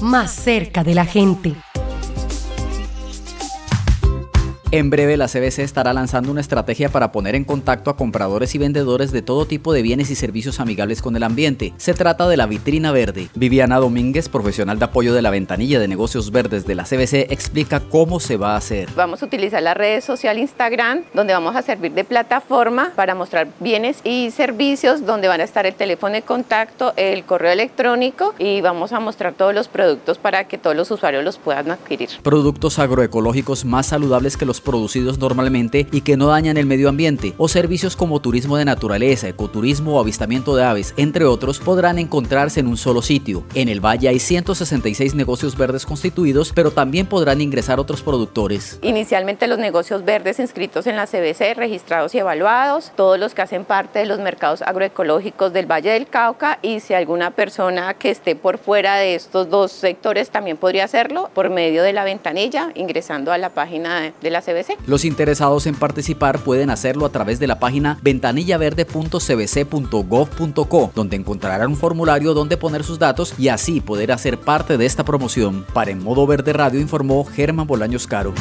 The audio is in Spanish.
más cerca de la gente. En breve, la CBC estará lanzando una estrategia para poner en contacto a compradores y vendedores de todo tipo de bienes y servicios amigables con el ambiente. Se trata de la Vitrina Verde. Viviana Domínguez, profesional de apoyo de la ventanilla de negocios verdes de la CBC, explica cómo se va a hacer. Vamos a utilizar la red social Instagram, donde vamos a servir de plataforma para mostrar bienes y servicios, donde van a estar el teléfono de contacto, el correo electrónico y vamos a mostrar todos los productos para que todos los usuarios los puedan adquirir. Productos agroecológicos más saludables que los producidos normalmente y que no dañan el medio ambiente, o servicios como turismo de naturaleza, ecoturismo o avistamiento de aves, entre otros, podrán encontrarse en un solo sitio. En el valle hay 166 negocios verdes constituidos, pero también podrán ingresar otros productores. Inicialmente los negocios verdes inscritos en la CBC, registrados y evaluados, todos los que hacen parte de los mercados agroecológicos del Valle del Cauca y si alguna persona que esté por fuera de estos dos sectores también podría hacerlo por medio de la ventanilla, ingresando a la página de la Los interesados en participar pueden hacerlo a través de la página ventanillaverde.cbc.gov.co, donde encontrarán un formulario donde poner sus datos y así poder hacer parte de esta promoción. Para En Modo Verde Radio informó Germán Bolaños Caro.